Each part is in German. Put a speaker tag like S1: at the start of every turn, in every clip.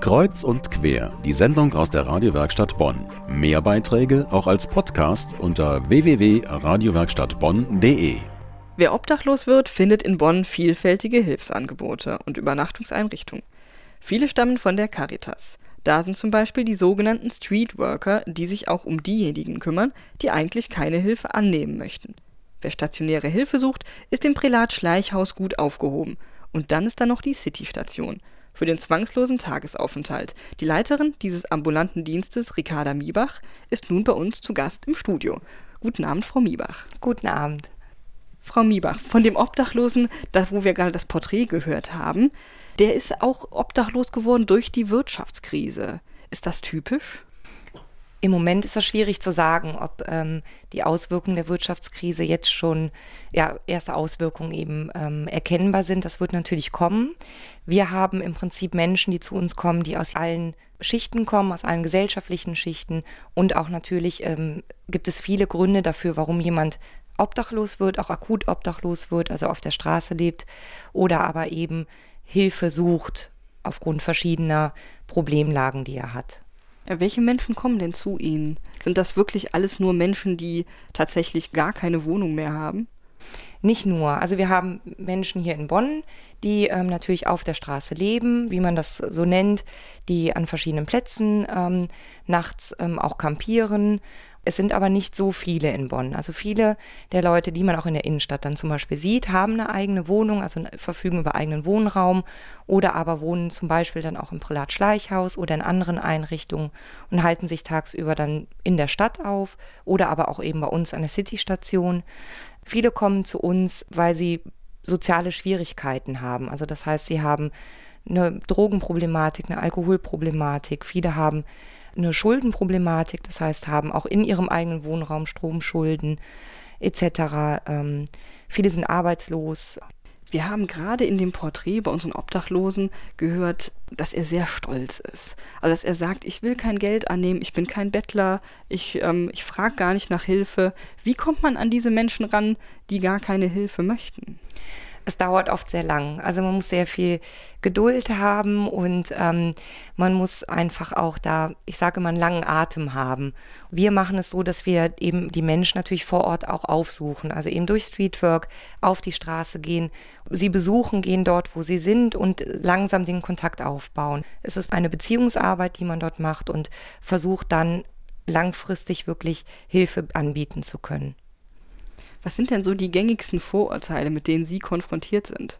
S1: Kreuz und quer, die Sendung aus der Radiowerkstatt Bonn. Mehr Beiträge auch als Podcast unter www.radiowerkstattbonn.de.
S2: Wer obdachlos wird, findet in Bonn vielfältige Hilfsangebote und Übernachtungseinrichtungen. Viele stammen von der Caritas. Da sind zum Beispiel die sogenannten Streetworker, die sich auch um diejenigen kümmern, die eigentlich keine Hilfe annehmen möchten. Wer stationäre Hilfe sucht, ist im Prälat Schleichhaus gut aufgehoben. Und dann ist da noch die City-Station für den zwangslosen Tagesaufenthalt. Die Leiterin dieses ambulanten Dienstes, Ricarda Miebach, ist nun bei uns zu Gast im Studio. Guten Abend, Frau Miebach.
S3: Guten Abend.
S2: Frau Miebach, von dem Obdachlosen, das, wo wir gerade das Porträt gehört haben, der ist auch obdachlos geworden durch die Wirtschaftskrise. Ist das typisch?
S3: Im Moment ist es schwierig zu sagen, ob ähm, die Auswirkungen der Wirtschaftskrise jetzt schon, ja, erste Auswirkungen eben ähm, erkennbar sind. Das wird natürlich kommen. Wir haben im Prinzip Menschen, die zu uns kommen, die aus allen Schichten kommen, aus allen gesellschaftlichen Schichten. Und auch natürlich ähm, gibt es viele Gründe dafür, warum jemand obdachlos wird, auch akut obdachlos wird, also auf der Straße lebt oder aber eben Hilfe sucht aufgrund verschiedener Problemlagen, die er hat.
S2: Ja, welche Menschen kommen denn zu Ihnen? Sind das wirklich alles nur Menschen, die tatsächlich gar keine Wohnung mehr haben?
S3: Nicht nur. Also wir haben Menschen hier in Bonn, die ähm, natürlich auf der Straße leben, wie man das so nennt, die an verschiedenen Plätzen ähm, nachts ähm, auch kampieren, es sind aber nicht so viele in Bonn. Also viele der Leute, die man auch in der Innenstadt dann zum Beispiel sieht, haben eine eigene Wohnung, also verfügen über eigenen Wohnraum oder aber wohnen zum Beispiel dann auch im Prälat Schleichhaus oder in anderen Einrichtungen und halten sich tagsüber dann in der Stadt auf oder aber auch eben bei uns an der City-Station. Viele kommen zu uns, weil sie soziale Schwierigkeiten haben. Also das heißt, sie haben eine Drogenproblematik, eine Alkoholproblematik. Viele haben eine Schuldenproblematik, das heißt, haben auch in ihrem eigenen Wohnraum Stromschulden etc. Ähm, viele sind arbeitslos.
S2: Wir haben gerade in dem Porträt bei unseren Obdachlosen gehört, dass er sehr stolz ist. Also dass er sagt, ich will kein Geld annehmen, ich bin kein Bettler, ich, ähm, ich frage gar nicht nach Hilfe. Wie kommt man an diese Menschen ran, die gar keine Hilfe möchten?
S3: Es dauert oft sehr lang. Also man muss sehr viel Geduld haben und ähm, man muss einfach auch da, ich sage mal, einen langen Atem haben. Wir machen es so, dass wir eben die Menschen natürlich vor Ort auch aufsuchen, also eben durch Streetwork auf die Straße gehen, sie besuchen, gehen dort, wo sie sind und langsam den Kontakt aufbauen. Es ist eine Beziehungsarbeit, die man dort macht und versucht dann langfristig wirklich Hilfe anbieten zu können.
S2: Was sind denn so die gängigsten Vorurteile, mit denen Sie konfrontiert sind?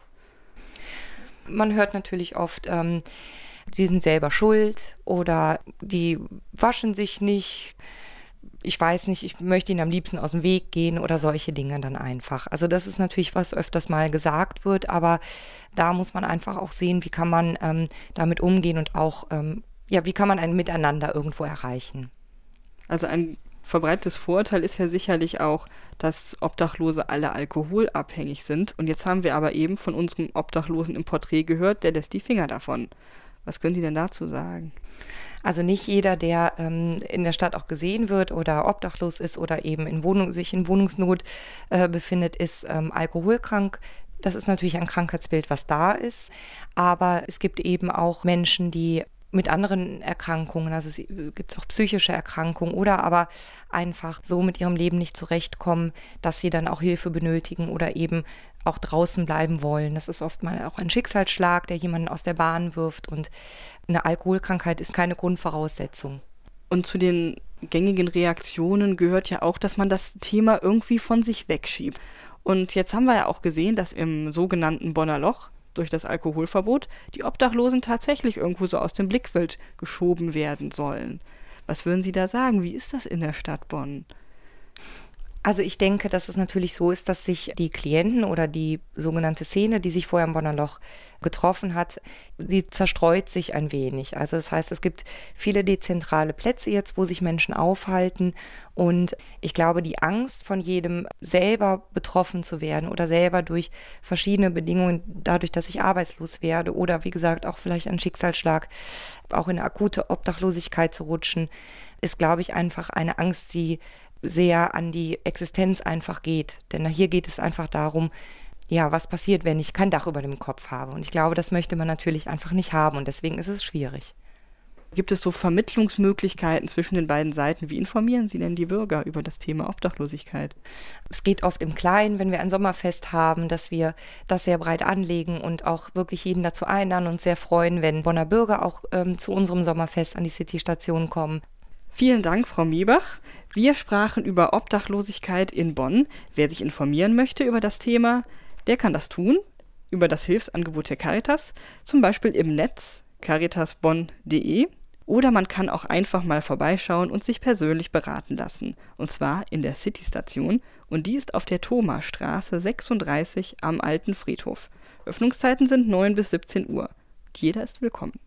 S3: Man hört natürlich oft, ähm, sie sind selber schuld oder die waschen sich nicht. Ich weiß nicht, ich möchte ihnen am liebsten aus dem Weg gehen oder solche Dinge dann einfach. Also das ist natürlich, was öfters mal gesagt wird, aber da muss man einfach auch sehen, wie kann man ähm, damit umgehen und auch, ähm, ja, wie kann man ein Miteinander irgendwo erreichen.
S2: Also ein verbreitetes Vorurteil ist ja sicherlich auch, dass Obdachlose alle alkoholabhängig sind. Und jetzt haben wir aber eben von unserem Obdachlosen im Porträt gehört, der lässt die Finger davon. Was können Sie denn dazu sagen?
S3: Also nicht jeder, der ähm, in der Stadt auch gesehen wird oder obdachlos ist oder eben in Wohnung, sich in Wohnungsnot äh, befindet, ist ähm, alkoholkrank. Das ist natürlich ein Krankheitsbild, was da ist. Aber es gibt eben auch Menschen, die mit anderen Erkrankungen, also es gibt auch psychische Erkrankungen oder aber einfach so mit ihrem Leben nicht zurechtkommen, dass sie dann auch Hilfe benötigen oder eben auch draußen bleiben wollen. Das ist oft mal auch ein Schicksalsschlag, der jemanden aus der Bahn wirft und eine Alkoholkrankheit ist keine Grundvoraussetzung.
S2: Und zu den gängigen Reaktionen gehört ja auch, dass man das Thema irgendwie von sich wegschiebt. Und jetzt haben wir ja auch gesehen, dass im sogenannten Bonner Loch durch das Alkoholverbot die Obdachlosen tatsächlich irgendwo so aus dem Blickfeld geschoben werden sollen. Was würden Sie da sagen? Wie ist das in der Stadt Bonn?
S3: Also ich denke, dass es natürlich so ist, dass sich die Klienten oder die sogenannte Szene, die sich vorher im Bonner Loch getroffen hat, sie zerstreut sich ein wenig. Also das heißt, es gibt viele dezentrale Plätze jetzt, wo sich Menschen aufhalten. Und ich glaube, die Angst von jedem selber betroffen zu werden oder selber durch verschiedene Bedingungen, dadurch, dass ich arbeitslos werde oder wie gesagt auch vielleicht ein Schicksalsschlag, auch in akute Obdachlosigkeit zu rutschen, ist, glaube ich, einfach eine Angst, die sehr an die Existenz einfach geht. Denn hier geht es einfach darum, ja, was passiert, wenn ich kein Dach über dem Kopf habe. Und ich glaube, das möchte man natürlich einfach nicht haben und deswegen ist es schwierig.
S2: Gibt es so Vermittlungsmöglichkeiten zwischen den beiden Seiten? Wie informieren Sie denn die Bürger über das Thema Obdachlosigkeit?
S3: Es geht oft im Kleinen, wenn wir ein Sommerfest haben, dass wir das sehr breit anlegen und auch wirklich jeden dazu einladen und sehr freuen, wenn Bonner Bürger auch ähm, zu unserem Sommerfest an die City-Station kommen.
S2: Vielen Dank, Frau Miebach. Wir sprachen über Obdachlosigkeit in Bonn. Wer sich informieren möchte über das Thema, der kann das tun über das Hilfsangebot der Caritas, zum Beispiel im Netz caritasbonn.de oder man kann auch einfach mal vorbeischauen und sich persönlich beraten lassen, und zwar in der City-Station und die ist auf der Thomasstraße 36 am Alten Friedhof. Öffnungszeiten sind 9 bis 17 Uhr. Jeder ist willkommen.